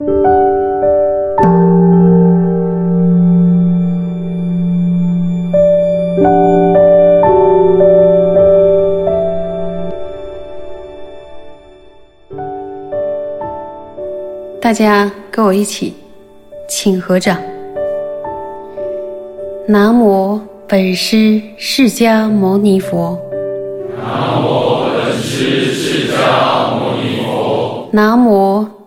大家跟我一起，请合掌。南无本师释迦牟尼佛。南无本师释迦牟尼佛。南无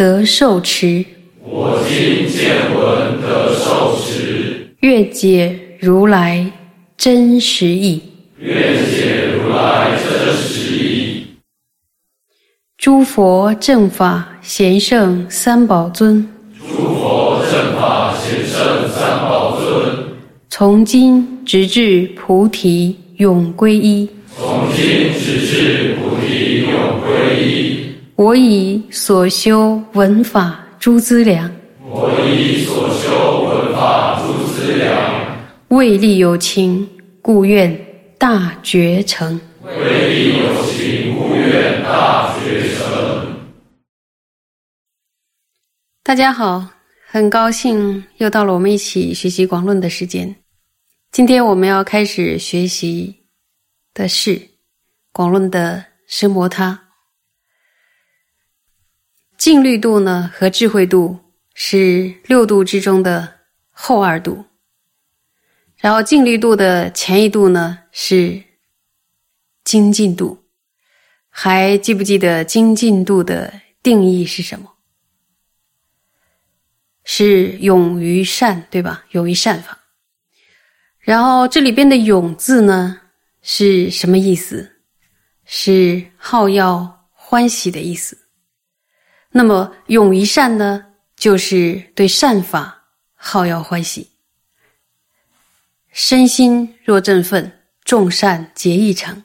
得受持，我今见闻得受持，愿解如来真实义，愿解如来真实义。诸佛正法。贤圣三宝尊，诸佛正法贤圣三宝尊，从今直至菩提永归依。从今直至菩提永归依。我以所修闻法诸资粮，我以所修闻法诸资粮，为利有情，故愿大觉成。为利有情，故愿大觉成。大家好，很高兴又到了我们一起学习广论的时间。今天我们要开始学习的是广论的生摩他。净律度呢和智慧度是六度之中的后二度，然后净律度的前一度呢是精进度。还记不记得精进度的定义是什么？是勇于善，对吧？勇于善法。然后这里边的“勇”字呢，是什么意思？是好要欢喜的意思。那么“勇于善”呢，就是对善法好要欢喜。身心若振奋，众善皆易成。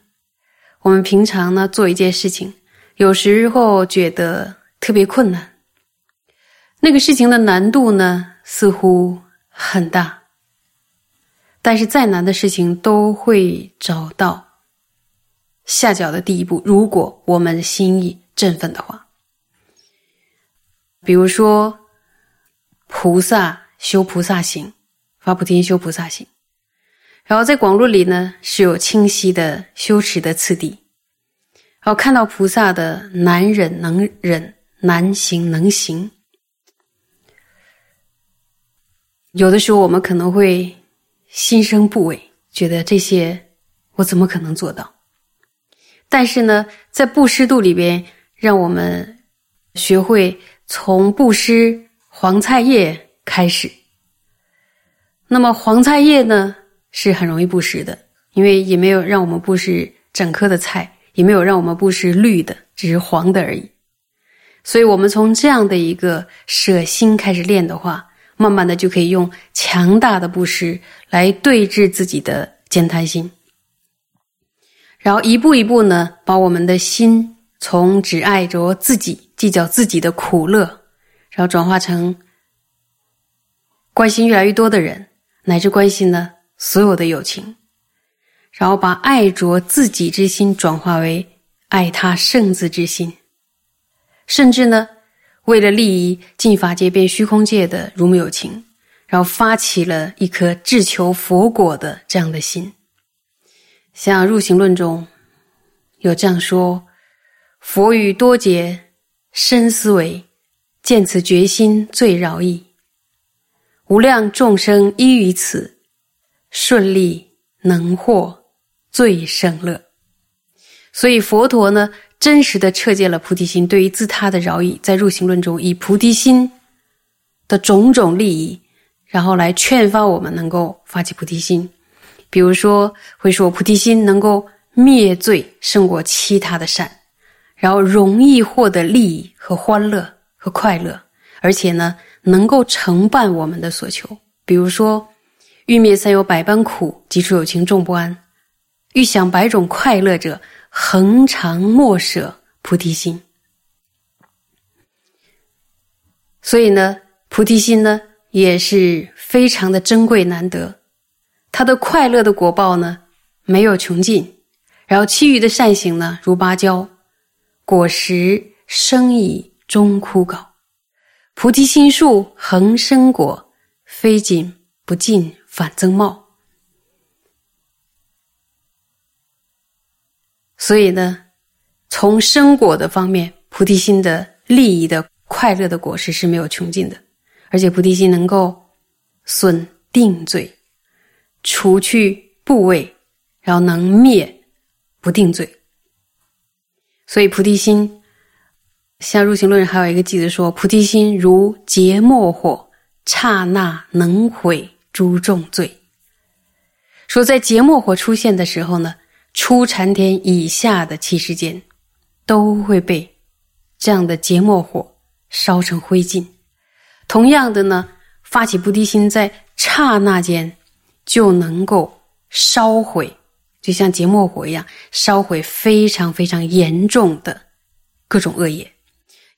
我们平常呢做一件事情，有时候觉得特别困难。那个事情的难度呢，似乎很大，但是再难的事情都会找到下脚的第一步。如果我们心意振奋的话，比如说菩萨修菩萨行，发菩提心修菩萨行，然后在广论里呢是有清晰的修持的次第，然后看到菩萨的难忍能忍，难行能行。有的时候，我们可能会心生不畏，觉得这些我怎么可能做到？但是呢，在布施度里边，让我们学会从布施黄菜叶开始。那么黄菜叶呢，是很容易布施的，因为也没有让我们布施整颗的菜，也没有让我们布施绿的，只是黄的而已。所以，我们从这样的一个舍心开始练的话。慢慢的就可以用强大的布施来对治自己的坚贪心，然后一步一步呢，把我们的心从只爱着自己、计较自己的苦乐，然后转化成关心越来越多的人，乃至关心呢所有的友情，然后把爱着自己之心转化为爱他圣子之心，甚至呢。为了利益尽法界变虚空界的如母有情，然后发起了一颗志求佛果的这样的心。像入行论中有这样说：“佛语多劫深思维，见此决心最饶益。无量众生依于此，顺利能获最胜乐。”所以佛陀呢？真实的彻见了菩提心对于自他的饶益，在入行论中以菩提心的种种利益，然后来劝发我们能够发起菩提心。比如说，会说菩提心能够灭罪胜过其他的善，然后容易获得利益和欢乐和快乐，而且呢，能够承办我们的所求。比如说，欲灭三有百般苦，即处有情众不安；欲享百种快乐者，恒常莫舍菩提心。所以呢，菩提心呢也是非常的珍贵难得，它的快乐的果报呢没有穷尽。然后其余的善行呢，如芭蕉，果实生矣终枯槁。菩提心树恒生果，非仅不尽，反增茂。所以呢，从生果的方面，菩提心的利益的快乐的果实是没有穷尽的，而且菩提心能够损定罪，除去部位，然后能灭。不定罪，所以菩提心，像入行论还有一个句子说：“菩提心如劫末火，刹那能毁诸重罪。”说在劫末火出现的时候呢，初禅天以下的七世间，都会被这样的劫末火烧成灰烬。同样的呢，发起菩提心，在刹那间就能够烧毁。就像结末火一样，烧毁非常非常严重的各种恶业，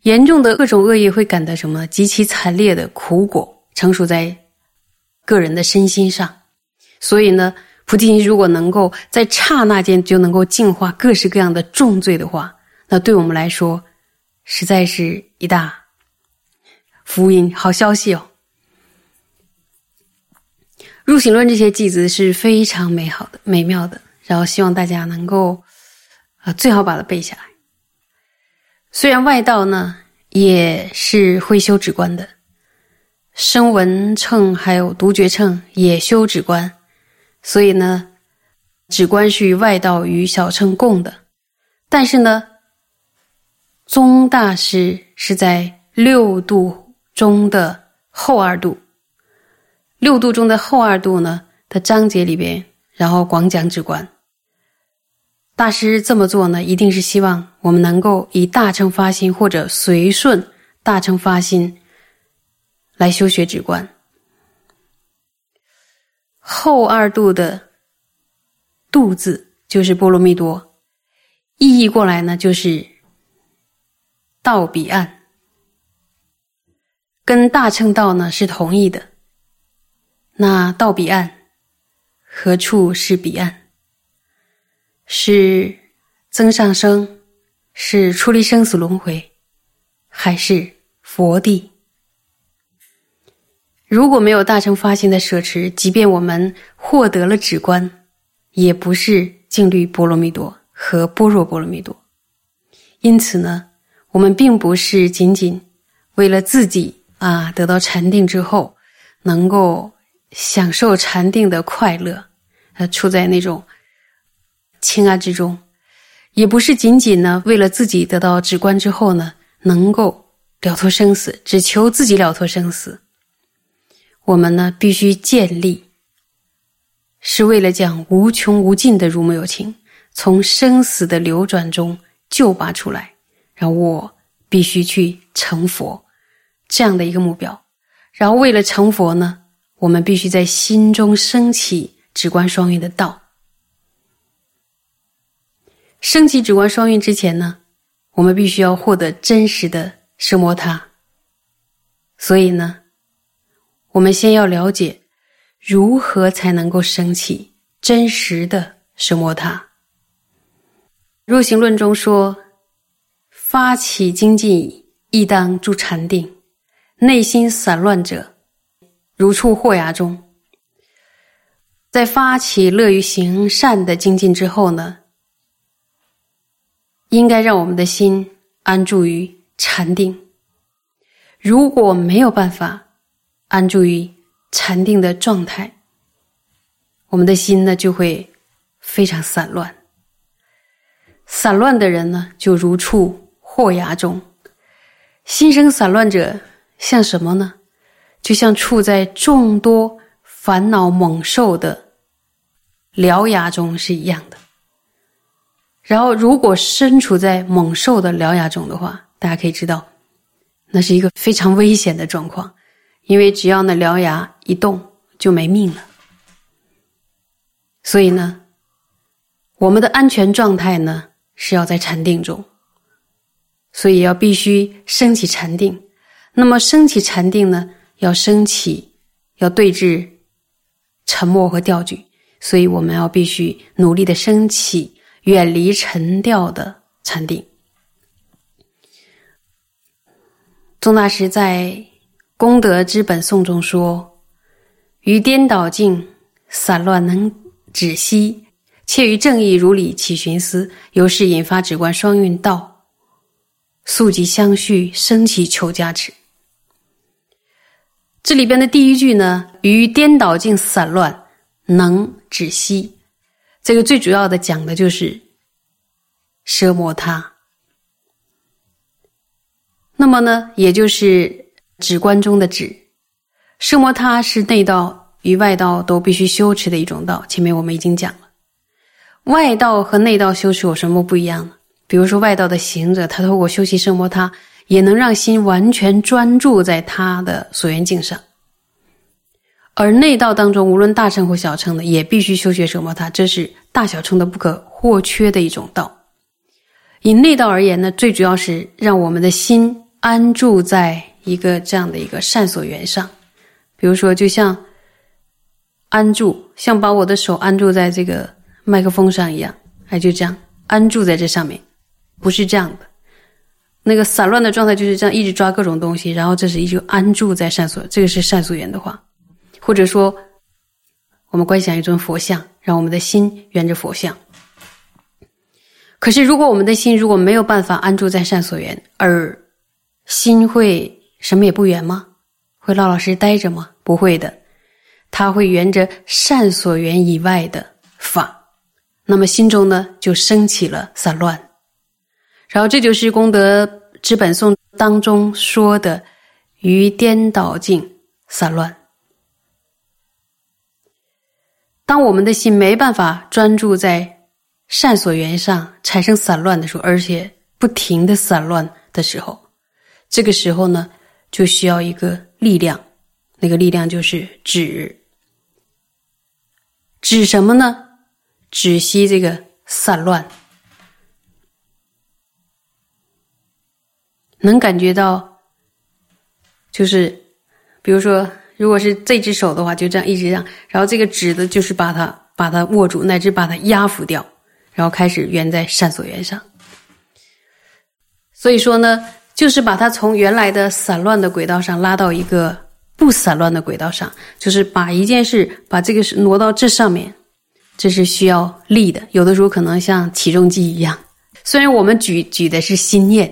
严重的各种恶业会感到什么极其惨烈的苦果成熟在个人的身心上。所以呢，菩提心如果能够在刹那间就能够净化各式各样的重罪的话，那对我们来说实在是一大福音、好消息哦。入行论这些句子是非常美好的、美妙的。然后希望大家能够，啊，最好把它背下来。虽然外道呢也是会修止观的，声闻乘还有独觉乘也修止观，所以呢，止观是与外道与小乘共的。但是呢，宗大师是在六度中的后二度，六度中的后二度呢的章节里边，然后广讲止观。大师这么做呢，一定是希望我们能够以大乘发心或者随顺大乘发心来修学止观。后二度的“度”字就是波罗蜜多，意译过来呢就是到彼岸，跟大乘道呢是同意的。那到彼岸，何处是彼岸？是增上生，是出离生死轮回，还是佛地？如果没有大乘发心的舍持，即便我们获得了止观，也不是净律波罗蜜多和般若波罗蜜多。因此呢，我们并不是仅仅为了自己啊得到禅定之后，能够享受禅定的快乐，呃，处在那种。情爱之中，也不是仅仅呢为了自己得到止观之后呢能够了脱生死，只求自己了脱生死。我们呢必须建立，是为了将无穷无尽的如母有情从生死的流转中救拔出来，然后我必须去成佛这样的一个目标。然后为了成佛呢，我们必须在心中升起止观双运的道。升起止观双运之前呢，我们必须要获得真实的奢摩他。所以呢，我们先要了解如何才能够升起真实的奢摩他。入行论中说：“发起精进，亦当住禅定；内心散乱者，如处祸牙中。”在发起乐于行善的精进之后呢？应该让我们的心安住于禅定。如果没有办法安住于禅定的状态，我们的心呢就会非常散乱。散乱的人呢，就如处祸牙中。心生散乱者，像什么呢？就像处在众多烦恼猛兽的獠牙中是一样的。然后，如果身处在猛兽的獠牙中的话，大家可以知道，那是一个非常危险的状况。因为只要那獠牙一动就没命了。所以呢，我们的安全状态呢是要在禅定中，所以要必须升起禅定。那么升起禅定呢，要升起，要对峙沉默和吊举，所以我们要必须努力的升起远离沉掉的禅定。宗大师在《功德之本颂》中说：“于颠倒境散乱能。”止息，切于正义如理起寻思，由是引发止观双运道，速即相续，升起求加持。这里边的第一句呢，于颠倒境散乱能止息，这个最主要的讲的就是奢摩他。那么呢，也就是止观中的止，奢摩他是内道。与外道都必须修持的一种道，前面我们已经讲了。外道和内道修持有什么不一样呢？比如说，外道的行者，他透过修习圣摩他，也能让心完全专注在他的所缘境上；而内道当中，无论大乘或小乘的，也必须修学圣摩他，这是大小乘的不可或缺的一种道。以内道而言呢，最主要是让我们的心安住在一个这样的一个善所缘上，比如说，就像。安住，像把我的手安住在这个麦克风上一样，哎，就这样安住在这上面，不是这样的。那个散乱的状态就是这样，一直抓各种东西，然后这是一直安住在善所，这个是善所缘的话，或者说，我们观想一尊佛像，让我们的心圆着佛像。可是，如果我们的心如果没有办法安住在善所缘，而心会什么也不圆吗？会老老实实待着吗？不会的。他会沿着善所缘以外的法，那么心中呢就升起了散乱，然后这就是功德之本颂当中说的于颠倒境散乱。当我们的心没办法专注在善所缘上，产生散乱的时候，而且不停的散乱的时候，这个时候呢就需要一个力量。那个力量就是止，止什么呢？止息这个散乱，能感觉到，就是比如说，如果是这只手的话，就这样一直这样，然后这个指的就是把它把它握住，乃至把它压服掉，然后开始圆在善所缘上。所以说呢，就是把它从原来的散乱的轨道上拉到一个。不散乱的轨道上，就是把一件事把这个是挪到这上面，这是需要力的。有的时候可能像起重机一样，虽然我们举举的是心念，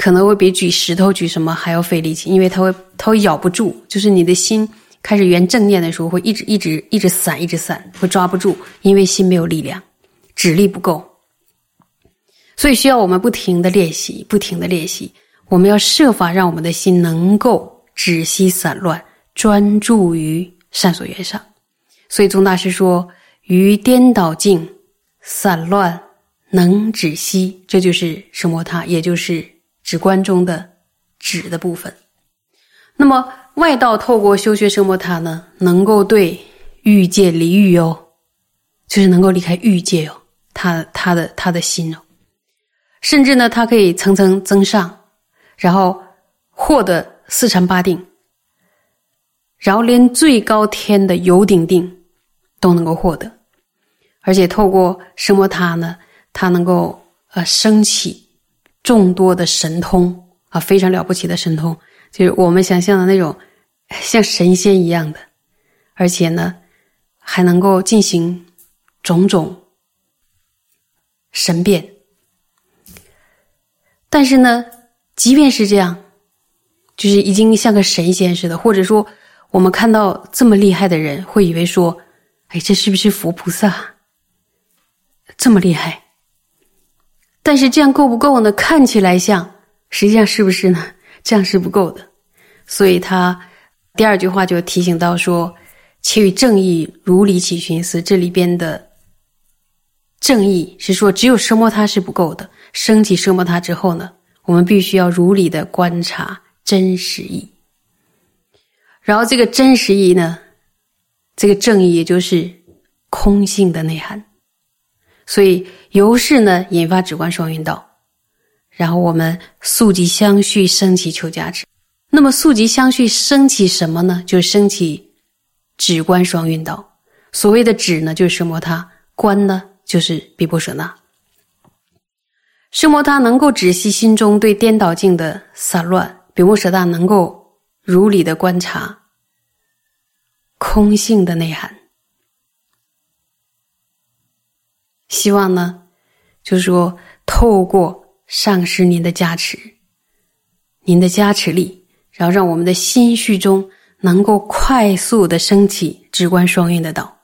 可能会比举石头举什么还要费力气，因为它会它会咬不住。就是你的心开始圆正念的时候，会一直一直一直散，一直散，会抓不住，因为心没有力量，指力不够，所以需要我们不停的练习，不停的练习。我们要设法让我们的心能够。止息散乱，专注于善所缘上。所以宗大师说：“于颠倒境散乱能止息，这就是什摩他，也就是止观中的指的部分。那么外道透过修学什摩塔呢，能够对欲界离欲哦，就是能够离开欲界哦，他他的他的心哦，甚至呢，他可以层层增上，然后获得。”四禅八定，然后连最高天的有顶定都能够获得，而且透过什摩塔呢，他能够呃升起众多的神通啊，非常了不起的神通，就是我们想象的那种像神仙一样的，而且呢还能够进行种种神变。但是呢，即便是这样。就是已经像个神仙似的，或者说，我们看到这么厉害的人，会以为说：“哎，这是不是佛菩萨？这么厉害？”但是这样够不够呢？看起来像，实际上是不是呢？这样是不够的。所以他第二句话就提醒到说：“且与正义如理起寻思。”这里边的正义是说，只有奢摩他是不够的。升起奢摩他之后呢，我们必须要如理的观察。真实意，然后这个真实义呢，这个正义也就是空性的内涵。所以由是呢，引发止观双运道，然后我们速即相续升起求加持。那么速即相续升起什么呢？就是升起止观双运道。所谓的止呢，就是奢摩他；观呢，就是毗婆舍那。奢摩他能够止息心中对颠倒境的散乱，毗婆舍那能够如理的观察空性的内涵。希望呢，就是说，透过上师您的加持，您的加持力，然后让我们的心绪中能够快速的升起直观双运的道。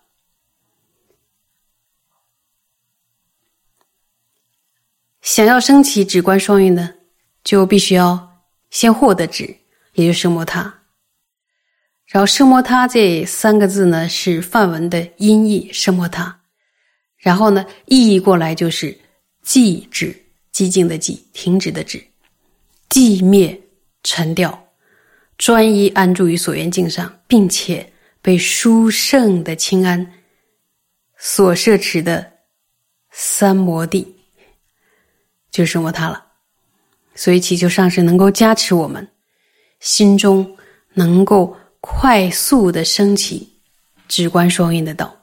想要升起止观双运呢，就必须要先获得止，也就是摩他。然后圣摩他这三个字呢，是梵文的音译圣摩他。然后呢，意译过来就是寂止，寂静的寂，停止的止，寂灭沉掉，专一安住于所缘境上，并且被殊胜的清安所摄持的三摩地。就是生活他了，所以祈求上师能够加持我们，心中能够快速的升起直观双运的道。